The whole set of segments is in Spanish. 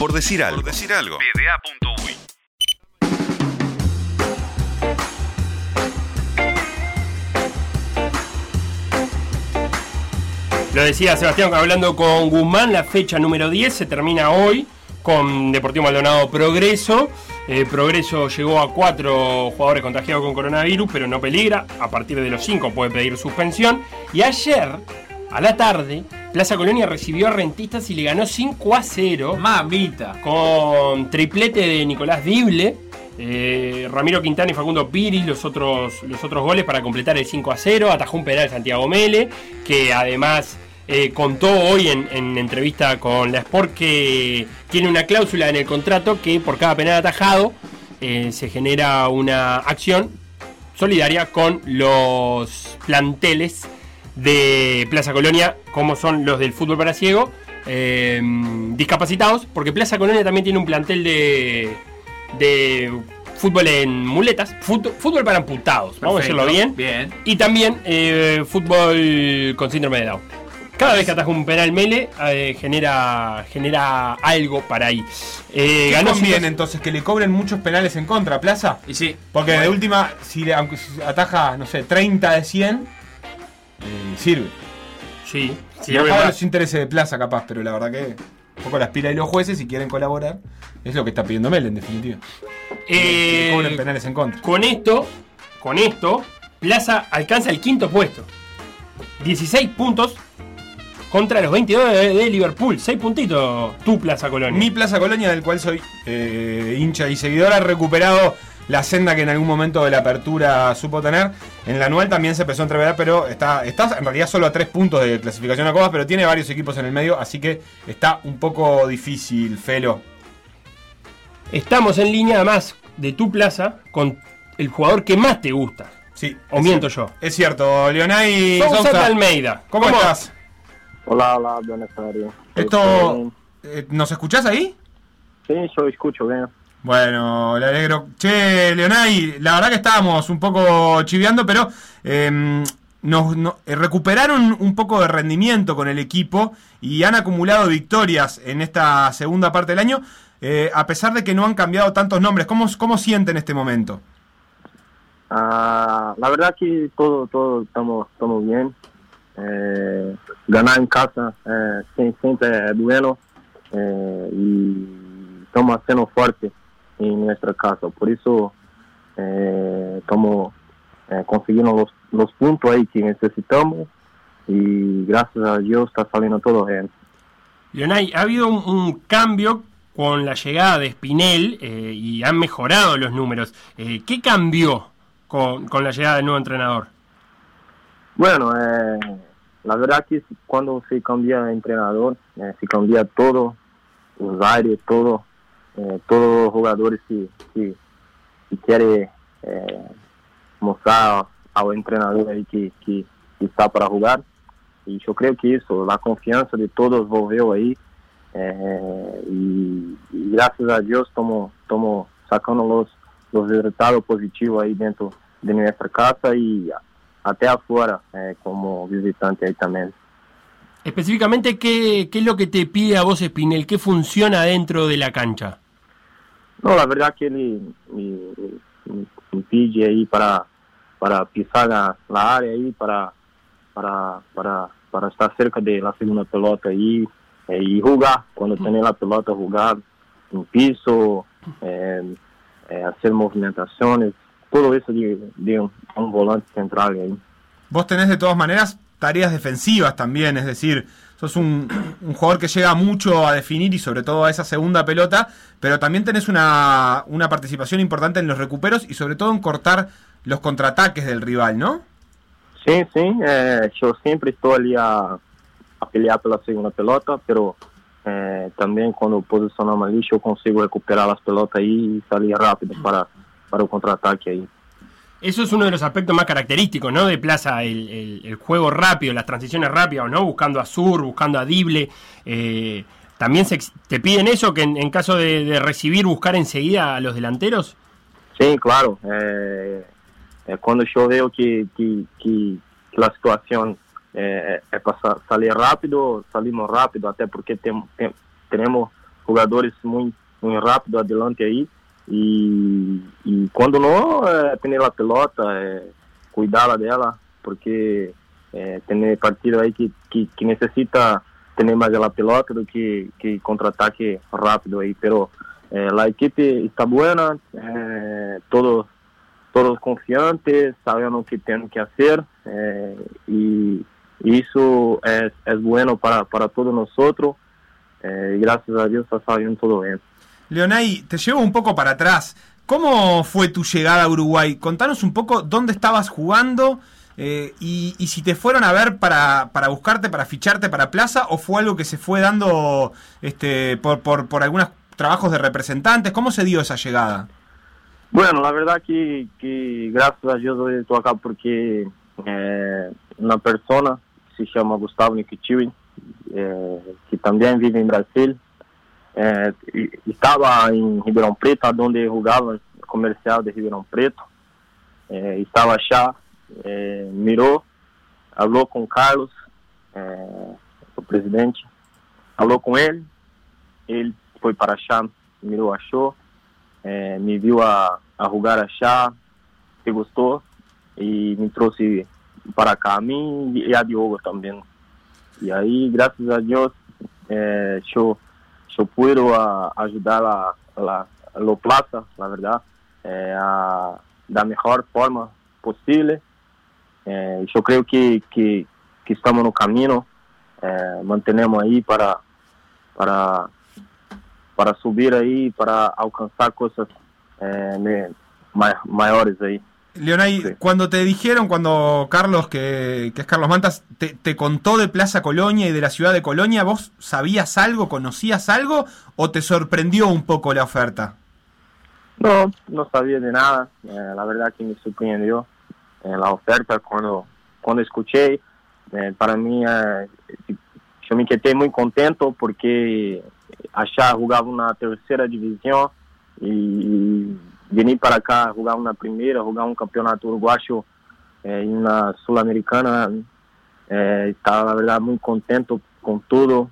Por decir algo. Por decir algo. Lo decía Sebastián hablando con Guzmán, la fecha número 10 se termina hoy con Deportivo Maldonado Progreso. Eh, Progreso llegó a cuatro jugadores contagiados con coronavirus, pero no peligra. A partir de los cinco puede pedir suspensión. Y ayer, a la tarde, Plaza Colonia recibió a Rentistas y le ganó 5 a 0. Mamita. Con triplete de Nicolás Dible. Eh, Ramiro Quintana y Facundo Piris los otros, los otros goles para completar el 5 a 0. Atajó un penal Santiago Mele, que además eh, contó hoy en, entrevista con la Sport que tiene una cláusula en el contrato que por cada penal atajado eh, se genera una acción solidaria con los planteles de Plaza Colonia, como son los del fútbol para ciego, discapacitados, porque Plaza Colonia también tiene un plantel de de fútbol en muletas, fútbol, para amputados, vamos a decirlo bien. Bien. Y también eh, fútbol con síndrome de Down. Cada vez que ataja un penal mele, eh, genera, genera algo para ahí. Eh, ganó bien entonces que le cobren muchos penales en contra, Plaza. Y sí. Porque de última, si aunque ataja, no sé, 30 de 100, sirve. Sí. Si no los intereses de Plaza, capaz, pero la verdad que un poco las pilas de los jueces, si quieren colaborar, es lo que está pidiendo Mel, en definitiva. Eh, penales en contra. Con esto, con esto, Plaza alcanza el quinto puesto. 16 puntos contra los 22 de, Liverpool. 6 puntitos tu Plaza Colonia. Mi Plaza Colonia, del cual soy eh, hincha y seguidor, ha recuperado la senda que en algún momento de la apertura supo tener. En la anual también se empezó a entrever, pero está, está en realidad solo a tres puntos de clasificación a Copas, pero tiene varios equipos en el medio, así que está un poco difícil, Felo. Estamos en línea además de tu plaza con el jugador que más te gusta. Sí. O miento yo. Es cierto, Leonay Sousa Almeida. ¿Cómo, estás? Hola, hola, buenas tardes. Esto, eh, ¿Nos escuchás ahí? Sí, yo escucho bien. Bueno, le alegro. Che, Leonay, la verdad que estábamos un poco chiviando, pero em, nos, eh, recuperaron un poco de rendimiento con el equipo y han acumulado victorias en esta segunda parte del año, eh, a pesar de que no han cambiado tantos nombres. ¿Cómo, cómo sienten este momento? Ah, la verdad que todo, todo estamos, estamos bien. Eh, ganar en casa siempre es bueno y estamos haciendo fuerte en nuestra casa. Por eso eh, estamos eh, consiguiendo los, los, puntos ahí que necesitamos y gracias a Dios está saliendo todo bien. Leonay, ha habido un, cambio con la llegada de Spinel eh, y han mejorado los números. Eh, ¿Qué cambió con, con, la llegada del nuevo entrenador? Bueno, la verdad que cuando se cambia de entrenador, se cambia todo, los aires, todo. Eh, todos los jugadores que, que, quieren eh, mostrar al entrenador ahí que, que, está para jugar. Y yo creo que eso, la confianza de todos volvió ahí. Eh, y, gracias a Dios estamos, sacando los, los resultados positivos ahí dentro de nuestra casa y até afuera como visitante ahí también. Específicamente, ¿qué, ¿qué, es lo que te pide a vos, Spinel? ¿Qué funciona dentro de la cancha? No, la verdad que él me, pide ahí para, para pisar la, área ahí, para, para, para, para estar cerca de la segunda pelota ahí eh, y jugar, cuando tiene la pelota, jugar en piso, eh, eh, hacer movimentaciones, todo eso de, de un, un volante central ahí. Vos tenés de todas maneras tareas defensivas también, es decir, sos un, jugador que llega mucho a definir y sobre todo a esa segunda pelota, pero también tenés una, una participación importante en los recuperos y sobre todo en cortar los contraataques del rival, ¿no? Sí, sí, eh, yo siempre estoy ali a, pelear por la segunda pelota, pero eh, también cuando posicionamos ali yo consigo recuperar las pelotas ahí y salir rápido para, para el contraataque ahí. Eso es uno de los aspectos más característicos, ¿no? De Plaza, el, juego rápido, las transiciones rápidas, ¿no? Buscando a Sur, buscando a Dible. Eh, ¿También se, te piden eso, que en, caso de, recibir, buscar enseguida a los delanteros? Sí, claro. Eh, eh, cuando yo veo que, que, la situación es para salir rápido, salimos rápido, hasta porque tenemos jogadores muy, muy rápido adelante ahí. Y, y cuando no, eh, tener la pelota, eh, cuidarla dela, porque eh, tener partido ahí que, que, que, necesita tener más de la pelota do que, que contraataque rápido ahí. Pero eh, la equipe está buena, eh, todos, todos confiantes, saben lo que tienen que hacer eh, y, y, eso es, es bueno para, para todos nosotros. Eh, gracias a Dios está saliendo todo bien. Leonay, te llevo un poco para atrás. ¿Cómo fue tu llegada a Uruguay? Contanos un poco dónde estabas jugando eh, y, si te fueron a ver para, para buscarte, para ficharte para Plaza o fue algo que se fue dando este, por, por, por algunos trabajos de representantes. ¿Cómo se dio esa llegada? Bueno, la verdad que, gracias a Dios hoy estoy acá porque eh, una persona se llama Gustavo Nikichiwi, eh, que también vive en Brasil, eh, estaba en Ribeirão Preto, donde jugaba el comercial de Ribeirão Preto, eh, estaba allá, eh, miró, habló Carlos, el presidente, habló con él, él foi para allá, mirou, achou, é, me viu a, a jogar achar, se gostou. E me trouxe para cá, a mim e a Diogo também. E aí, graças a Deus, é, eu, eu pude a, ajudar a, a, a Lo Plaza, na verdade, é, a, da melhor forma possível. É, eu creio que, que, que estamos no caminho, é, mantenemos aí para, para para subir ahí, para alcanzar cosas eh, mayores ahí. Leonay, sí. cuando te dijeron, cuando Carlos, que, que es Carlos Mantas, te, te, contó de Plaza Colonia y de la ciudad de Colonia, ¿vos sabías algo, conocías algo o te sorprendió un poco la oferta? No, no sabía de nada. Eh, la verdad que me sorprendió eh, la oferta cuando, cuando escuché. Eh, para mí, yo me quedé muy contento porque achar jogava na terceira divisão e vir para cá jogar na primeira, jogar um campeonato uruguaio é, na sul-americana. É, estava na verdade muito contente com tudo.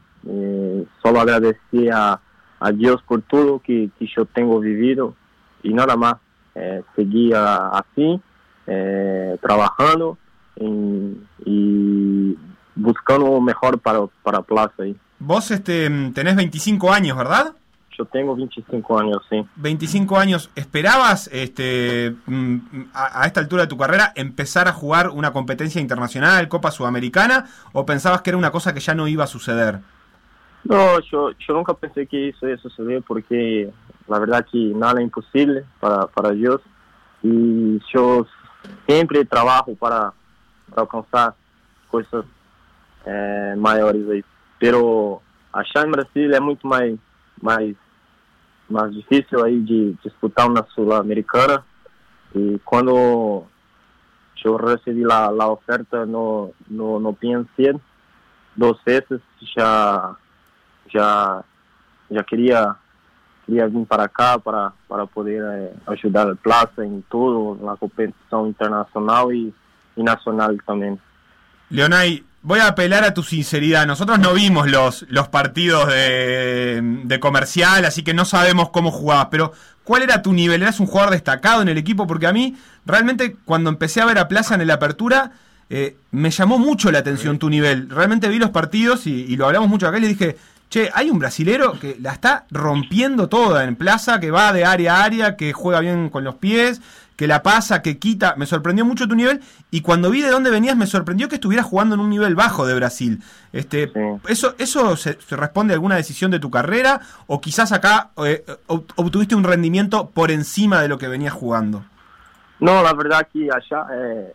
Só agradecer a, a Deus por tudo que, que eu tenho vivido e nada mais. É, seguir assim, é, trabalhando e, e buscando o melhor para, para plaza. Vos este, tenés 25 años, ¿verdad? Yo tengo 25 años, sí. 25 años. ¿Esperabas este, a, a, esta altura de tu carrera empezar a jugar una competencia internacional, Copa Sudamericana, o pensabas que era una cosa que ya no iba a suceder? No, yo, yo nunca pensé que eso iba a suceder porque la verdad que nada es imposible para, para Dios y yo siempre trabajo para, para alcanzar cosas eh, maiores aí. Pero achar em Brasil é muito mais, mais, mais difícil aí de disputar uma sul-americana. E quando eu recebi a, a oferta no, no, no PNC, duas vezes já, já, já queria, queria vir para cá para, para poder eh, ajudar a Plaza em tudo, na competição internacional e, e nacional também. Leonay, voy a apelar a tu sinceridad. Nosotros no vimos los, los partidos de, de, comercial, así que no sabemos cómo jugabas. Pero, ¿cuál era tu nivel? ¿Eras un jugador destacado en el equipo? Porque a mí, realmente, cuando empecé a ver a Plaza en la apertura, eh, me llamó mucho la atención tu nivel. Realmente vi los partidos y, y, lo hablamos mucho acá y le dije, che, hay un brasilero que la está rompiendo toda en Plaza, que va de área a área, que juega bien con los pies, que la pasa, que quita. Me sorprendió mucho tu nivel y cuando vi de dónde venías me sorprendió que estuvieras jugando en un nivel bajo de Brasil. Este, sí. ¿Eso, eso se, se, responde a alguna decisión de tu carrera o quizás acá eh, obtuviste un rendimiento por encima de lo que venías jugando? No, la verdad que allá eh,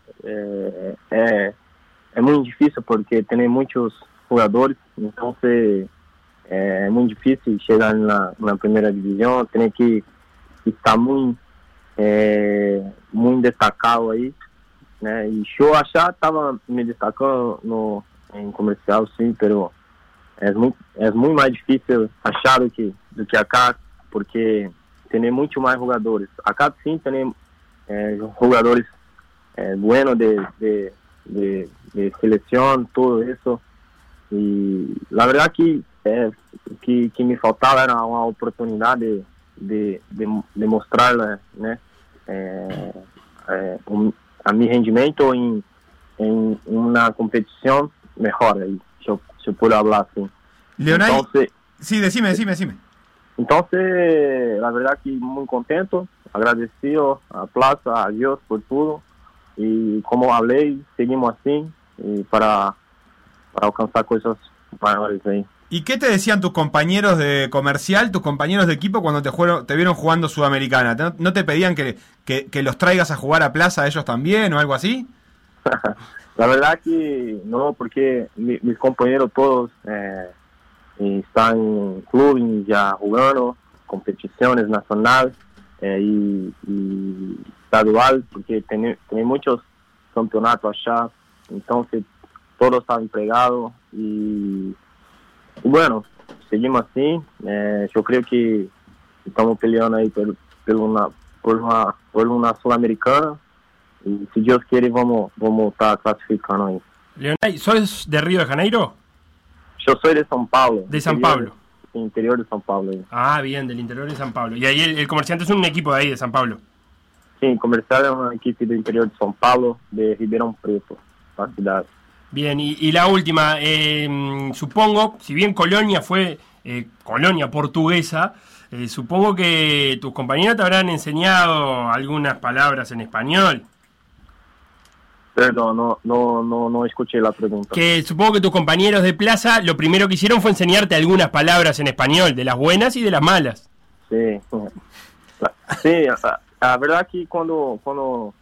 eh, es muy difícil porque tiene muchos jugadores, entonces es muy difícil llegar en la, en la primera división, tiene que estar muy é, muito destacado aí, né? E eu já estava me destacando no em comercial, sim, pero é muito é muito mais difícil achar do que do que acá, porque tem muito mais jogadores. Acá sim tem é, jogadores é, buenos de, de, de, de seleção, tudo isso. E a verdade que é, que, que me faltava era uma oportunidade de, de, de mostrar né, é, é, um, a meu rendimento em, em uma competição melhor, aí, se, eu, se eu puder falar assim. Entonces, sí, decime, decime, decime. Entonces, la verdad que muy contento, agradecido a Plaza, a Dios por todo. Y como hablé, seguimos así y para, para alcanzar cosas mayores ahí. ¿Y qué te decían tus compañeros de comercial, tus compañeros de equipo cuando te, vieron jugando Sudamericana? ¿No, te pedían que, los traigas a jugar a Plaza ellos también o algo así? la verdad que no, porque mi- mis compañeros todos eh, están en clubes ya jugando, competiciones nacionales eh, y, y porque tiene, muchos campeonatos allá, entonces todos están empregados y, y bueno, seguimos así, eh, yo creo que estamos peleando por, por una, por una, por una sudamericana y si Dios quiere vamos vamos estar clasificando ahí. Leonay, ¿sos de Río de Janeiro? Yo soy de São Paulo. De São interior- Paulo. Interior de São Paulo. Ah, bien, del interior de San Pablo. Y ahí el, el comerciante es un equipo de ahí, de San Pablo. Sí, comercial es una equipe del interior de São Paulo, de Ribeirão Preto, la ciudad. Bien, y, y la última, eh, supongo, si bien Colonia fue eh, colonia portuguesa, eh, supongo que tus compañeros te habrán enseñado algunas palabras en español. Perdón, no, no, no, no escuché la pregunta. Que supongo que tus compañeros de plaza lo primero que hicieron fue enseñarte algunas palabras en español, de las buenas y de las malas. Sí, sí, la, la verdad que cuando, cuando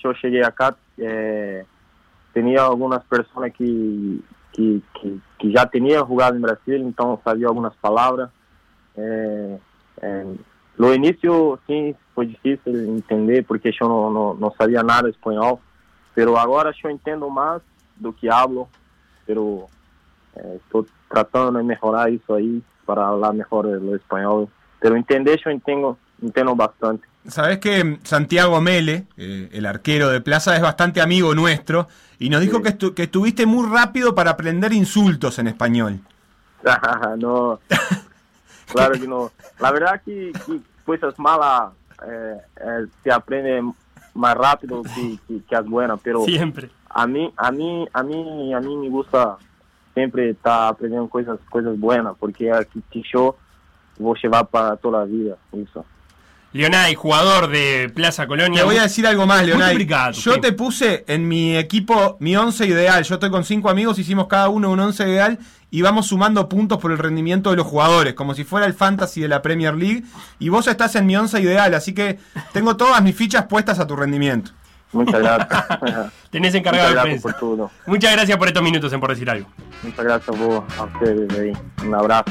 yo llegué acá, eh, tenía algunas personas que, que, que, que ya tenían jugado en Brasil, entonces sabía algunas palabras. Eh, eh, lo inicio sí fue difícil entender porque yo no, no, no sabía nada de español, pero ahora yo entiendo más do que hablo, pero eh, estoy tratando de mejorar eso ahí para hablar mejor el español. Pero entender yo entiendo, entiendo bastante. Sabés que Santiago Mele, eh, el arquero de Plaza, es bastante amigo nuestro y nos dijo Sí. que, estu- que estuviste muy rápido para aprender insultos en español. no, claro que no. La verdad que, que cosas malas eh, eh, se aprende más rápido que, que, que las buenas, pero Siempre. a mí, a mí, a mí, a mí me gusta siempre estar aprendiendo cosas, cosas buenas, porque aquí yo voy a llevar para toda la vida, eso. Leonay, jugador de Plaza Colonia. Te voy a decir algo más, Leonay. Yo te puse en mi equipo mi once ideal. Yo estoy con cinco amigos, hicimos cada uno un once ideal y vamos sumando puntos por el rendimiento de los jugadores, como si fuera el fantasy de la Premier League. Y vos estás en mi once ideal, así que tengo todas mis fichas puestas a tu rendimiento. Muchas gracias. Tenés encargado Muchas gracias por prensa. todo. Muchas gracias por estos minutos en Por Decir Algo. Muchas gracias a vos, a ustedes. Un abrazo.